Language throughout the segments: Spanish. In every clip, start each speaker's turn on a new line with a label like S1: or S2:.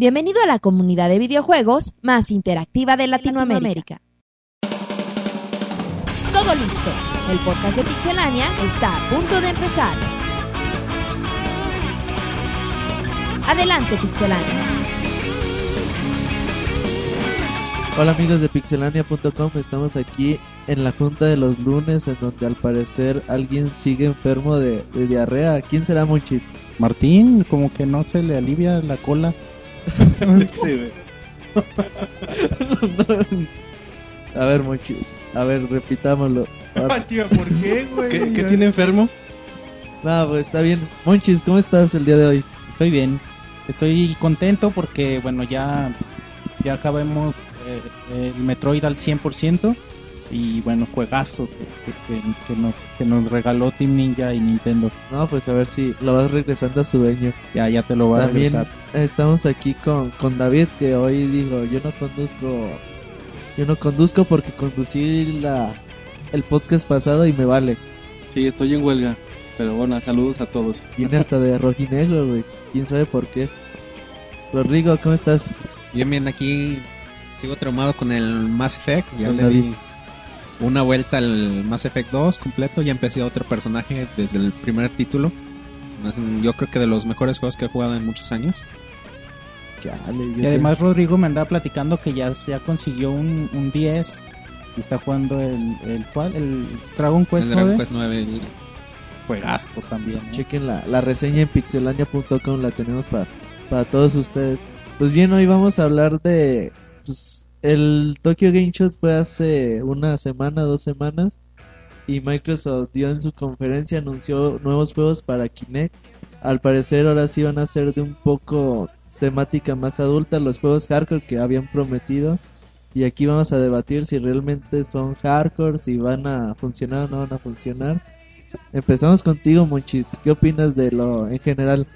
S1: Bienvenido a la comunidad de videojuegos más interactiva de Latinoamérica. Todo listo. El podcast de Pixelania está a punto de empezar. Adelante, Pixelania.
S2: Hola amigos de pixelania.com, estamos aquí en la junta de los lunes en donde al parecer alguien sigue enfermo de, de diarrea. ¿Quién será Monchis?
S3: Martín, como que no se le alivia la cola.
S2: A ver Monchis, a ver, repitámoslo.
S3: ¿por qué, güey?
S4: ¿Qué, qué tiene enfermo?
S2: No, pues está bien. Monchis, ¿cómo estás el día de hoy?
S3: Estoy bien. Estoy contento porque, bueno, ya, ya acabamos eh, el Metroid al 100%. Y bueno, juegazo que, que- que- que nos, que nos regaló Team Ninja y Nintendo.
S2: No, pues a ver si lo vas regresando a su dueño.
S3: Ya, ya te lo voy a
S2: También
S3: regresar.
S2: estamos aquí con, con David que hoy dijo, yo no conduzco, yo no conduzco porque conducí la, el podcast pasado y me vale.
S4: Sí, estoy en huelga. Pero bueno, saludos a todos.
S2: Viene hasta de rojinegro, güey. ¿Quién sabe por qué? Rodrigo, ¿cómo estás?
S5: Bien, bien, aquí sigo traumado con el Mass Effect. Ya
S2: Con
S5: le
S2: David.
S5: Una vuelta al Mass Effect 2 completo. Ya empecé otro personaje desde el primer título. Se Yo creo que de los mejores juegos que he jugado en muchos años.
S2: Chale,
S3: Y además Rodrigo me andaba platicando que ya, ya consiguió un, un 10 y está jugando el, el, ¿cuál? el Dragon Quest
S5: el Dragon
S3: 9.
S5: Quest 9. el-
S3: Juegazo también. ¿no?
S2: chequen la, la reseña en pixelania.com, la tenemos para, para todos ustedes. Pues bien, hoy vamos a hablar de... Pues, el Tokyo Game Show fue hace una semana, dos semanas. Y Microsoft dio en su conferencia, anunció nuevos juegos para Kinect. Al parecer ahora sí van a ser de un poco temática más adulta los juegos hardcore que habían prometido. Y aquí vamos a debatir si realmente son hardcore, si van a funcionar o no van a funcionar. Empezamos contigo, Monchis. ¿Qué opinas de lo en general?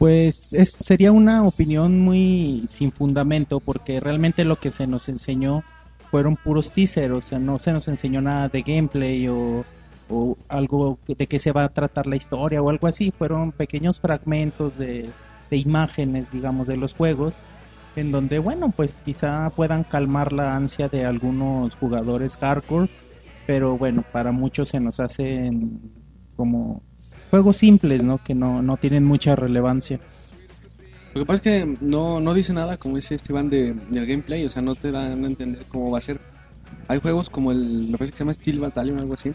S3: Pues es, sería una opinión muy sin fundamento porque realmente lo que se nos enseñó fueron puros teasers, o sea, no se nos enseñó nada de gameplay o, o algo de qué se va a tratar la historia o algo así, fueron pequeños fragmentos de, de imágenes, digamos, de los juegos, en donde, bueno, pues quizá puedan calmar la ansia de algunos jugadores hardcore, pero bueno, para muchos se nos hacen como juegos simples, ¿no? Que no, no tienen mucha relevancia.
S4: Lo que pasa es que no, no dice nada, como dice Esteban, de, del gameplay. O sea, no te dan a entender cómo va a ser. Hay juegos como el, me parece que se llama Steel Battalion o algo así.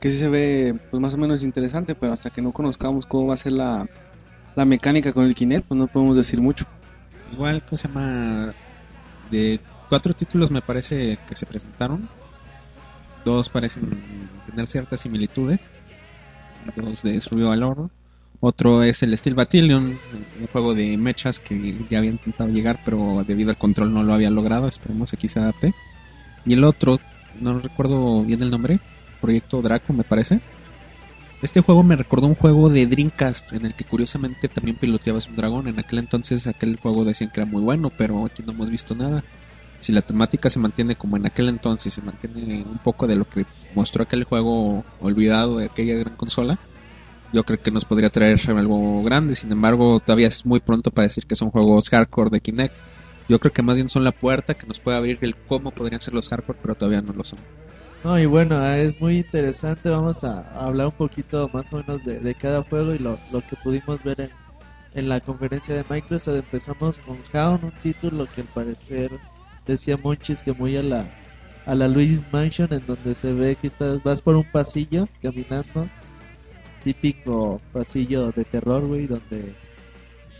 S4: Que sí se ve, pues más o menos interesante, pero hasta que no conozcamos cómo va a ser la, la mecánica con el Kinect, pues no podemos decir mucho.
S5: Igual, ¿cómo se llama? De cuatro títulos me parece que se presentaron. Dos parecen tener ciertas similitudes. Dos de Horror. Otro es el Steel Battalion, un juego de mechas que ya había intentado llegar, pero debido al control no lo había logrado. Esperemos que aquí se adapte. Y el otro, no recuerdo bien el nombre, Proyecto Draco, me parece. Este juego me recordó un juego de Dreamcast en el que curiosamente también piloteabas un dragón. En aquel entonces aquel juego decían que era muy bueno, pero aquí no hemos visto nada. Si la temática se mantiene como en aquel entonces, se mantiene un poco de lo que mostró aquel juego olvidado de aquella gran consola, yo creo que nos podría traer algo grande. Sin embargo, todavía es muy pronto para decir que son juegos hardcore de Kinect. Yo creo que más bien son la puerta que nos puede abrir el cómo podrían ser los hardcore, pero todavía no lo son.
S2: No, y bueno, ah, es muy interesante. Vamos a hablar un poquito más o menos de, de cada juego y lo, lo que pudimos ver en, en la conferencia de Microsoft. Empezamos con Hound, un título que al parecer decía Monchis que muy a la, a la Luigi's Mansion, en donde se ve que estás, vas por un pasillo caminando. Típico pasillo de terror, güey, donde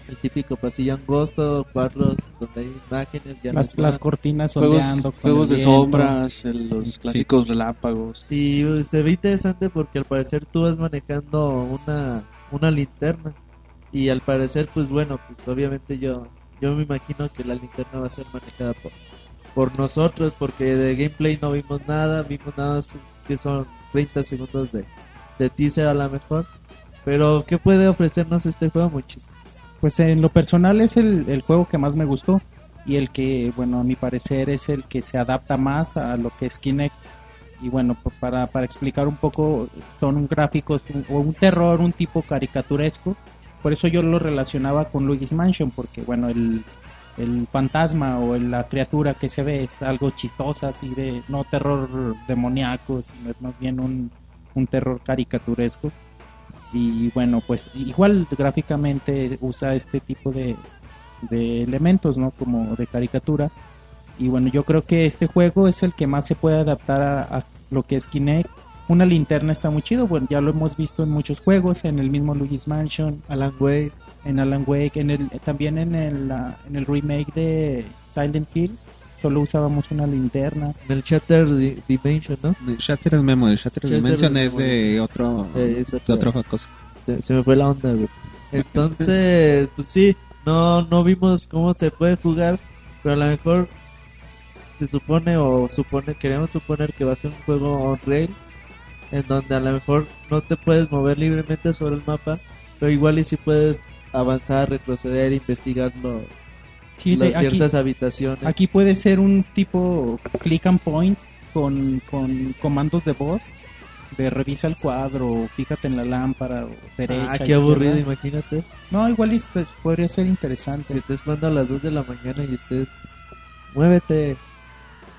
S2: el típico pasillo angosto, cuadros donde hay imágenes. Ya no
S3: Las,
S2: están.
S3: las cortinas
S4: Juegos,
S3: ondeando. con
S4: juegos de sombras, el- los
S5: Sí.
S4: clásicos relápagos.
S2: Y uh, se ve interesante porque al parecer tú vas manejando una, una linterna. Y al parecer, pues bueno, pues obviamente yo, yo me imagino que la linterna va a ser manejada por, por nosotros porque de gameplay no vimos nada, vimos nada que son 30 segundos de, de teaser a lo mejor. Pero, ¿qué puede ofrecernos este juego?
S3: Pues en lo personal es el, el juego que más me gustó y el que, bueno, a mi parecer es el que se adapta más a lo que es Kinect. Y bueno, para, para explicar un poco, son gráficos o un terror, un tipo caricaturesco, por eso yo lo relacionaba con Luigi's Mansion, porque bueno, el, el fantasma o la criatura que se ve es algo chistosa, así de, no terror demoníaco, sino es más bien un, un terror caricaturesco. Y bueno, pues igual gráficamente usa este tipo de, de elementos, ¿no? Como de caricatura. Y bueno, yo creo que este juego es el que más se puede adaptar a, a lo que es Kinect. Una linterna está muy chido, bueno, ya lo hemos visto en muchos juegos, en el mismo Luigi's Mansion,
S2: Alan Wake.
S3: en Alan Wake, en el, también en el, ah, en el remake de Silent Hill, solo usábamos una linterna.
S2: En el Shatter Di- Dimension, ¿no?
S5: El Shattered Memory, Shattered
S2: Shattered
S5: Dimension es de otro,
S2: Eh,
S5: de
S2: otra-
S5: otra cosa.
S2: se, se me fue la onda, güey. Entonces, pues sí, no, no vimos cómo se puede jugar, pero a lo mejor se supone o supone, queremos suponer que va a ser un juego on rail, en donde a lo mejor no te puedes mover libremente sobre el mapa, pero igual y si puedes avanzar, retroceder, investigar lo-
S3: Sí,
S2: las
S3: de- aquí,
S2: ciertas habitaciones.
S3: aquí puede ser un tipo click and point con, con comandos de voz, de revisa el cuadro, fíjate en la lámpara, o derecha.
S2: ah, qué aburrido,
S3: izquierda.
S2: imagínate.
S3: No, igual y este- podría ser
S2: Que
S3: interesante.
S2: estés jugando a las 2 de la mañana y estés, muévete,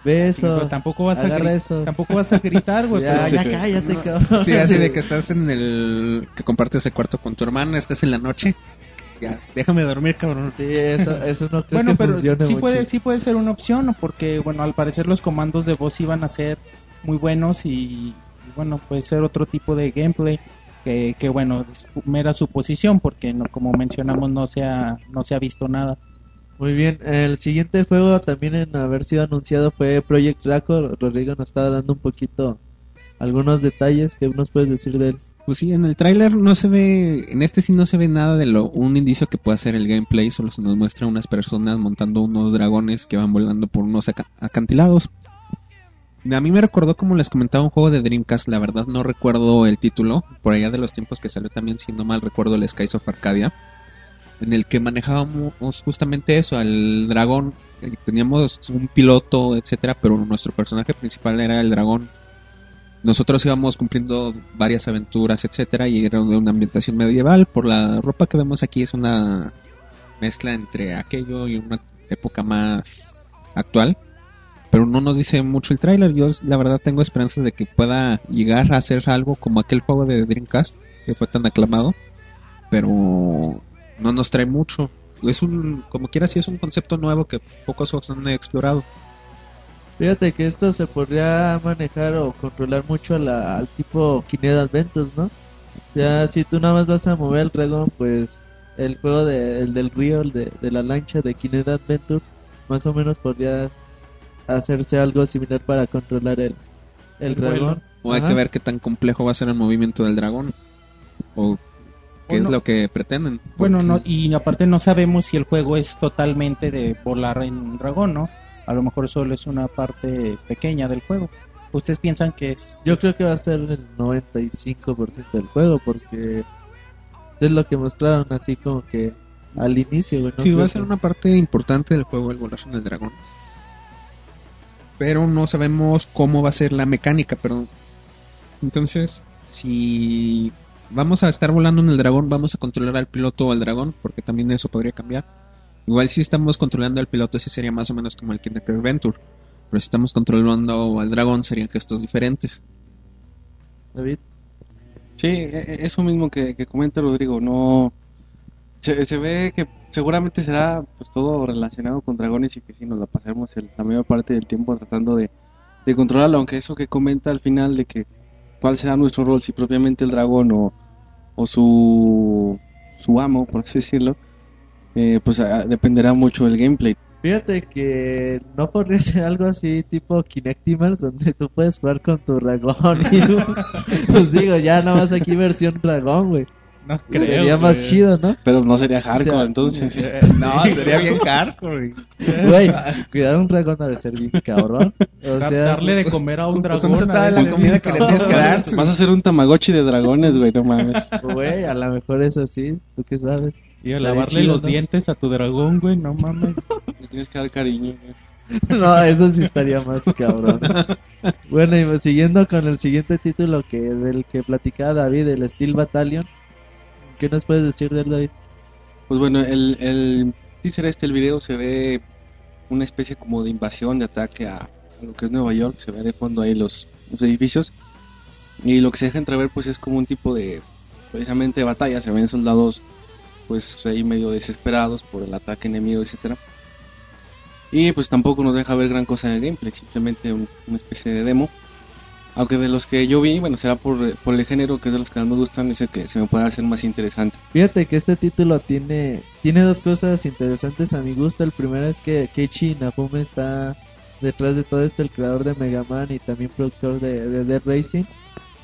S2: ve
S3: Sí, pero
S2: eso,
S3: tampoco vas a
S2: eso.
S3: tampoco vas a gritar, güey.
S2: Ya, ya cállate, cabrón.
S5: Sí, así de que estás en el... que compartes el cuarto con tu hermana, estás en la noche. Ya, déjame dormir, cabrón.
S2: Sí, eso, eso no creo
S3: Bueno,
S2: que
S3: pero
S2: funcione
S3: sí
S2: mucho.
S3: puede, sí puede ser una opción, porque bueno, al parecer los comandos de voz iban a ser muy buenos y, y, bueno, puede ser otro tipo de gameplay que, que bueno, es mera suposición, porque no, como mencionamos no se ha, no se ha visto nada.
S2: Muy bien, el siguiente juego también en haber sido anunciado fue Project Draco. Rodrigo nos estaba dando un poquito algunos detalles que nos puedes decir de él.
S5: Pues sí, en el tráiler no se ve, en este sí no se ve nada de lo, un indicio que pueda ser el gameplay, solo se nos muestra unas personas montando unos dragones que van volando por unos aca- acantilados. A mí me recordó, como les comentaba, un juego de Dreamcast, la verdad no recuerdo el título, por allá de los tiempos que salió también, si no mal recuerdo, el Skies of Arcadia, en el que manejábamos justamente eso, al dragón, eh, teníamos un piloto, etcétera, pero nuestro personaje principal era el dragón nosotros íbamos cumpliendo varias aventuras, etcétera, y era una ambientación medieval. Por la ropa que vemos aquí es una mezcla entre aquello y una época más actual. Pero no nos dice mucho el tráiler. Yo la verdad tengo esperanzas de que pueda llegar a hacer algo como aquel juego de Dreamcast que fue tan aclamado, pero no nos trae mucho. Es un, como quiera, sí es un concepto nuevo que pocos juegos han explorado.
S2: Fíjate que esto se podría manejar o controlar mucho a la- al tipo Kinect Adventures, ¿no? O sea, si tú nada más vas a mover el dragón, pues el juego de, el del río, el de, de la lancha de Kinect Adventures, más o menos podría hacerse algo similar para controlar el, el,
S3: El
S2: dragón.
S3: vuelo.
S5: O hay
S2: Ajá.
S5: que ver qué tan complejo va a ser el movimiento del dragón. O qué es
S3: Bueno.
S5: lo que pretenden.
S3: Bueno, no, y aparte no sabemos si el juego es totalmente de volar en dragón, ¿no? A lo mejor solo es una parte pequeña del juego. ¿Ustedes piensan que es
S2: Yo creo que va a ser el 95% del juego porque es lo que mostraron así como que al inicio, güey. no
S5: Sí, va a ser
S2: que-
S5: una parte importante del juego el volar en el dragón. Pero no sabemos cómo va a ser la mecánica, pero entonces si vamos a estar volando en el dragón, vamos a controlar al piloto o al dragón, porque también eso podría cambiar. Igual si estamos controlando al piloto, sí sería más o menos como el Kinect Adventure. Pero si estamos controlando al dragón, serían gestos diferentes.
S2: David.
S4: Sí, e- e- eso mismo que, que comenta Rodrigo, no se, se ve que seguramente será pues todo relacionado con dragones y que sí nos la pasaremos el- la mayor parte del tiempo tratando de, de controlarlo, aunque eso que comenta al final de que cuál será nuestro rol, si propiamente el dragón o, o su, su amo, por así decirlo, eh, pues ah, dependerá mucho del gameplay.
S2: Fíjate que no podría ser algo así tipo Kinectimals donde tú puedes jugar con tu dragón y tú- pues digo, ya nada más aquí versión dragón, güey.
S3: No
S2: Sería más chido, ¿no?
S4: Pero no sería hardcore,
S2: O sea,
S4: entonces.
S5: no, sería bien hardcore.
S2: Güey, cuidar un dragón debe ser bien cabrón. O sea,
S3: darle de comer a un dragón.
S5: ¿Cuánto la comida que le tienes que dar?
S4: Vas a hacer un tamagotchi de dragones, güey, no mames.
S2: güey, a lo mejor es así, tú qué sabes.
S3: Y a lavarle
S2: chido,
S3: los
S2: ¿no?
S3: dientes a tu dragón, güey, no mames.
S4: Le tienes que dar cariño, güey.
S2: No, eso sí estaría más cabrón. Bueno, y siguiendo con el siguiente título que del que platicaba David, el Steel Battalion. ¿Qué nos puedes decir de él, David?
S4: Pues bueno, el, el teaser este, el video, se ve una especie como de invasión, de ataque a, lo que es Nueva York. Se ve de fondo ahí los, los edificios. Y lo que se deja entrever pues es como un tipo de, precisamente batalla. Se ven soldados pues ahí medio desesperados por el ataque enemigo, etcétera. Y pues tampoco nos deja ver gran cosa en el gameplay, simplemente un- una especie de demo. Aunque de los que yo vi, bueno, será por, por el género que es de los que más me gustan, es el que se me puede hacer más interesante.
S2: Fíjate que este título tiene tiene dos cosas interesantes a mi gusto. El primero es que Keiichi Inafune está detrás de todo esto, el creador de Mega Man y también productor de, de Racing.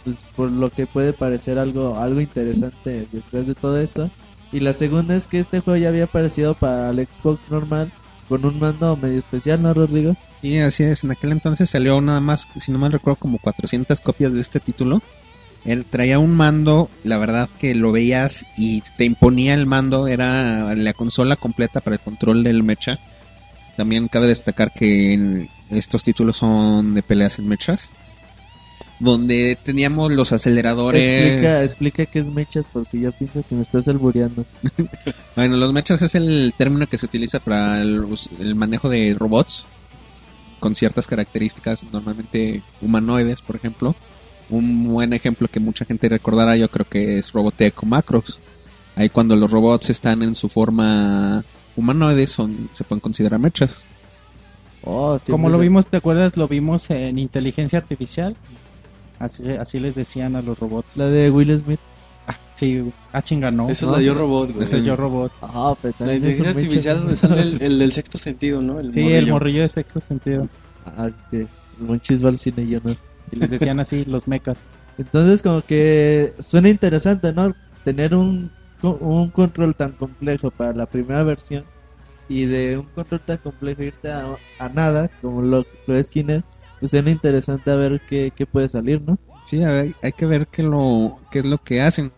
S2: Pues por lo que puede parecer algo algo interesante detrás de todo esto. Y la segunda es que este juego ya había aparecido para el Xbox normal con un mando medio especial, ¿no, Rodrigo?
S5: Sí, así es. En aquel entonces salió nada más, si no mal recuerdo, como 400 copias de este título. Él traía un mando, la verdad que lo veías y te imponía el mando, era la consola completa para el control del mecha. También cabe destacar que en- estos títulos son de peleas en mechas, donde teníamos los aceleradores.
S2: Explica, explica qué es mechas porque yo pienso que me estás albureando.
S5: Bueno, los mechas es el término que se utiliza para el, el manejo de robots con ciertas características, normalmente humanoides, por ejemplo. Un buen ejemplo que mucha gente recordará, yo creo que es Robotech o Macros. Ahí cuando los robots están en su forma humanoide, son, se pueden considerar mechas.
S2: Oh,
S3: Como lo vimos, ¿te acuerdas? Lo vimos en inteligencia artificial. Así, así les decían a los robots.
S2: La de Will Smith.
S3: Sí, ah, chinga, no.
S4: Eso
S2: no.
S4: es la Yo Robot, güey.
S3: Ese es yo robot.
S2: Ah, pero
S4: La inteligencia artificial donde sale el, el del sexto sentido, ¿no? El
S3: Sí, el morrillo de sexto sentido.
S2: Ah, que el Monchis va al cine y yo no.
S3: Y les decían así, los mecas.
S2: Entonces como que suena interesante, ¿no? Tener un, un control tan complejo para la primera versión y de un control tan complejo irte a, a nada, como lo, lo es Kinect, pues suena interesante a ver qué, qué puede salir, ¿no?
S5: Sí, hay, hay que ver qué, lo, qué es lo que hacen.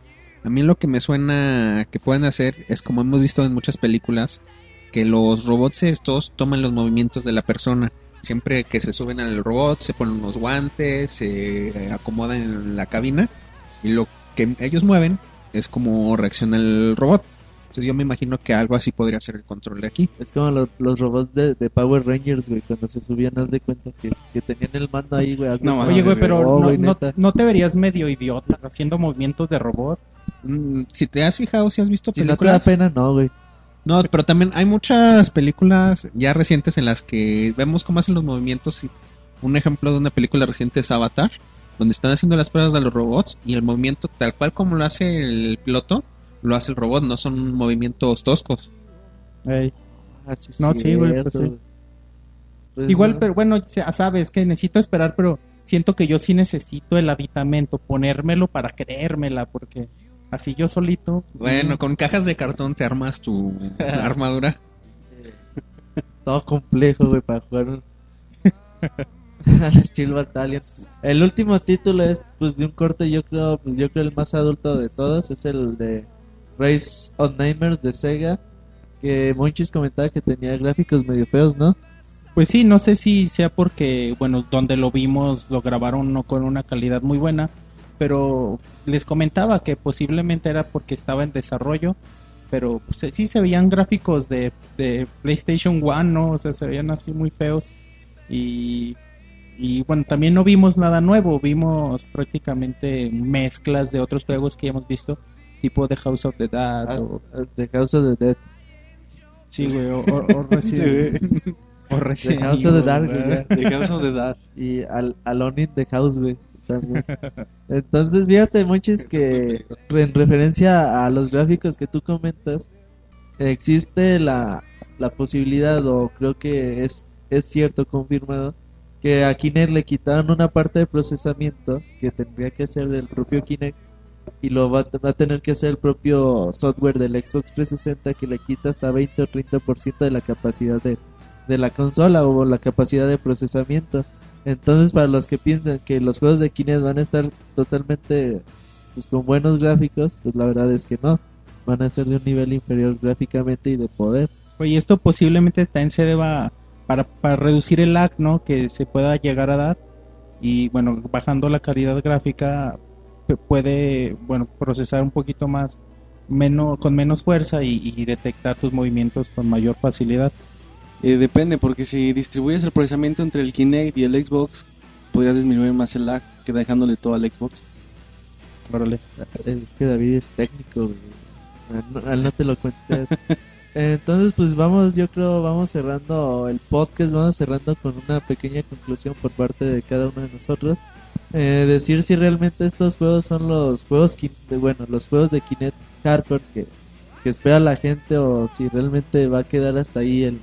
S5: A mí lo que me suena que pueden hacer es como hemos visto en muchas películas, que los robots estos toman los movimientos de la persona. Siempre que se suben al robot, se ponen unos guantes, se acomodan en la cabina y lo que ellos mueven es como reacciona el robot. Entonces yo me imagino que algo así podría ser el control de aquí.
S2: Es como lo- los robots de, de Power Rangers, güey, cuando se subían, haz de cuenta que, que tenían el mando ahí, güey.
S4: No.
S3: Oye, güey, pero
S2: Oh,
S3: no,
S2: güey,
S3: no, te verías medio idiota haciendo movimientos de robot.
S5: Mm, Si te has fijado, si has visto
S2: Si no te da
S5: películas...
S2: pena, no, güey.
S5: No, pero también hay muchas películas ya recientes en las que vemos cómo hacen los movimientos. Un ejemplo de una película reciente es Avatar, donde están haciendo las pruebas de los robots y el movimiento tal cual como lo hace el piloto, lo hace el robot, no son movimientos toscos.
S3: Ey.
S2: Ah, sí,
S3: No, sí, güey, pues sí.
S2: Pues
S3: Igual,
S2: no.
S3: pero bueno, ya sabes que necesito esperar, pero siento que yo sí necesito el aditamento, ponérmelo para creérmela, porque así yo solito.
S5: Bueno, con cajas de cartón te armas tu armadura.
S2: todo complejo, güey, para jugar al Steel Battalion. El último título es, pues, de un corte, yo creo, yo creo el más adulto de todos, es el de Race of Nightmares de Sega, que Monchis comentaba que tenía gráficos medio feos, ¿no?
S3: Pues sí, no sé si sea porque, bueno, donde lo vimos lo grabaron no con una calidad muy buena, pero les comentaba que posiblemente era porque estaba en desarrollo, pero pues, sí se veían gráficos de, de PlayStation One, ¿no? O sea, se veían así muy feos. Y, y bueno, también no vimos nada nuevo, vimos prácticamente mezclas de otros juegos que hemos visto, tipo The House of the Dead, o,
S2: De House of the Dead.
S3: sí, güey, o, o- o Resident, o
S2: De
S3: Resident
S2: House of the Dark,
S3: güey.
S4: De causa de edad.
S2: Y al, Alone in the House, güey. también. Entonces, fíjate, Monchis, que en referencia a los gráficos que tú comentas, existe la, la posibilidad, o creo que es, es cierto, confirmado, que a Kinect le quitaron una parte de procesamiento que tendría que ser del propio Kinect y lo va, a- tener que hacer el propio software del Xbox 360 que le quita hasta 20 o 30% de la capacidad de, de la consola o la capacidad de procesamiento. Entonces, para los que piensan que los juegos de Kinect van a estar totalmente pues, con buenos gráficos, pues la verdad es que no. Van a ser de un nivel inferior gráficamente y de poder.
S3: Oye, esto posiblemente también se deba para, para reducir el lag, ¿no? Que se pueda llegar a dar. Y bueno, bajando la calidad gráfica puede, bueno, procesar un poquito más menos, con menos fuerza y, y detectar tus movimientos con mayor facilidad.
S4: Eh, depende, porque si distribuyes el procesamiento entre el Kinect y el Xbox, podrías disminuir más el lag que dejándole todo al Xbox.
S3: Órale.
S2: Es que David es técnico. Ah, no- Al no te lo cuentes. Entonces, pues vamos, yo creo, vamos cerrando el podcast, vamos cerrando con una pequeña conclusión por parte de cada uno de nosotros. Eh, decir si realmente estos juegos son los juegos, bueno, los juegos de Kinect Hardcore que, que espera la gente o si realmente va a quedar hasta ahí el,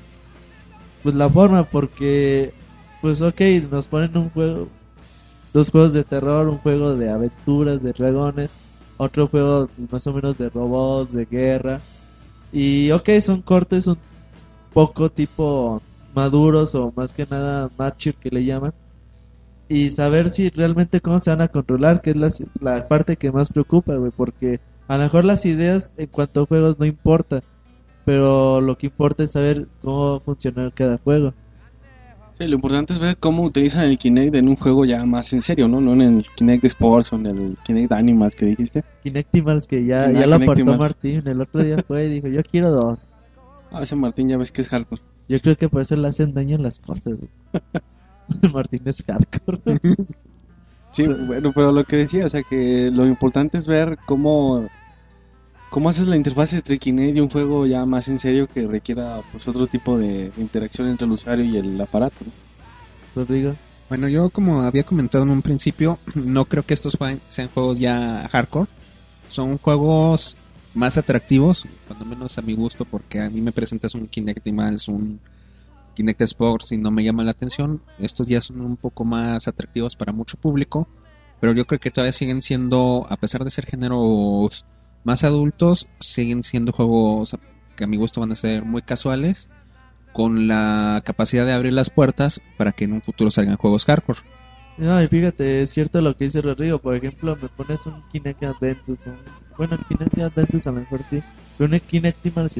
S2: pues la forma, porque, pues ok, nos ponen un juego, dos juegos de terror, un juego de aventuras, de dragones, otro juego más o menos de robots, de guerra. Y ok, son cortes un poco tipo maduros o más que nada mature que le llaman. Y saber si realmente cómo se van a controlar, que es la, la parte que más preocupa, güey, porque a lo mejor las ideas en cuanto a juegos no importa, pero lo que importa es saber cómo funciona cada juego.
S4: Sí, lo importante es ver cómo utilizan el Kinect en un juego ya más en serio, ¿no? No en el Kinect Sports o en el Kinect Animals que dijiste.
S2: Kinectimals que ya, ya lo aportó
S4: Kinectimals.
S2: Martín, el otro día fue y dijo, yo quiero dos.
S4: Ah, ese Martín ya ves que es hardcore.
S2: Yo creo que por eso le hacen daño las cosas. güey. Martín es hardcore.
S4: Sí, bueno, pero lo que decía, o sea que lo importante es ver cómo cómo haces la interfaz entre Kinect y un juego ya más en serio que requiera pues otro tipo de, interacción entre el usuario y el aparato.
S2: Rodrigo.
S5: Bueno, yo como había comentado en un principio, no creo que estos sean juegos ya hardcore. Son juegos más atractivos, cuando menos a mi gusto, porque a mí me presentas un Kinect Animals, un Kinect Sports y no me llama la atención. Estos ya son un poco más atractivos para mucho público, pero yo creo que todavía siguen siendo, a pesar de ser géneros más adultos, siguen siendo juegos que a mi gusto van a ser muy casuales, con la capacidad de abrir las puertas para que en un futuro salgan juegos hardcore.
S2: No, y fíjate, es cierto lo que dice Rodrigo. Por ejemplo, me pones un Kinect Adventus. Bueno, el Kinect Adventus a lo mejor sí. Pero un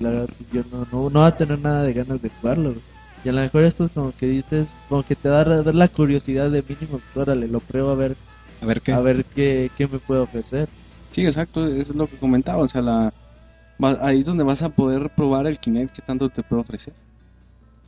S2: la verdad, pues, yo no, no, no va a tener nada de ganas de jugarlo. Y a lo mejor esto es como que dices, como que te da a ver la curiosidad de mínimo, pues, órale, lo pruebo a ver,
S5: A ver qué.
S2: a ver qué, qué me puede ofrecer.
S4: Sí, exacto, eso es lo que comentaba, o sea, la va- ahí es donde vas a poder probar el Kinect que tanto te puede ofrecer.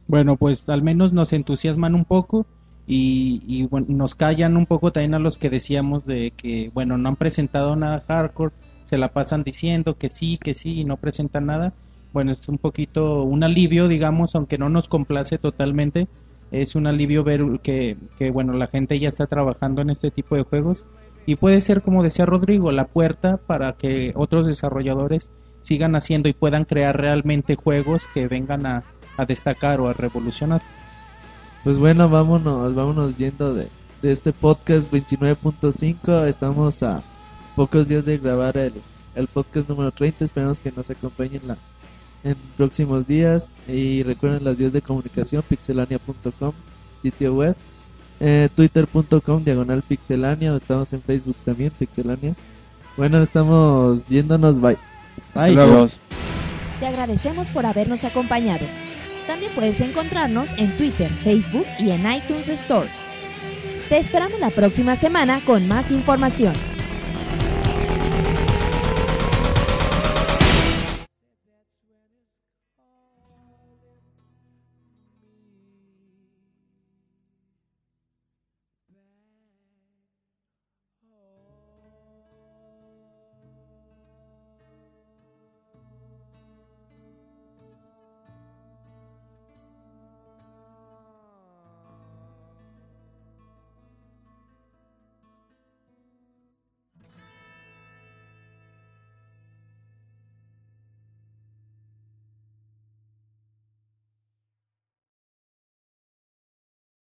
S3: Bueno, pues al menos nos entusiasman un poco y, y, bueno, nos callan un poco también a los que decíamos de que, bueno, no han presentado nada hardcore, se la pasan diciendo que sí, que sí y no presentan nada. Bueno, es un poquito un alivio, digamos, aunque no nos complace totalmente. Es un alivio ver que, que, bueno, la gente ya está trabajando en este tipo de juegos y puede ser, como decía Rodrigo, la puerta para que otros desarrolladores sigan haciendo y puedan crear realmente juegos que vengan a, a destacar o a revolucionar.
S2: Pues bueno, vámonos, vámonos yendo de, de este podcast 29.5. Estamos a pocos días de grabar el, el podcast número 30. Esperamos que nos acompañen la, en próximos días. Y recuerden las vías de comunicación, pixelania.com, sitio web, eh, twitter.com, diagonal pixelania. Estamos en Facebook también, pixelania. Bueno, estamos yéndonos, bye.
S5: Hasta
S2: Bye.
S5: luego.
S1: Te agradecemos por habernos acompañado. También puedes encontrarnos en Twitter, Facebook y en iTunes Store. Te esperamos la próxima semana con más información.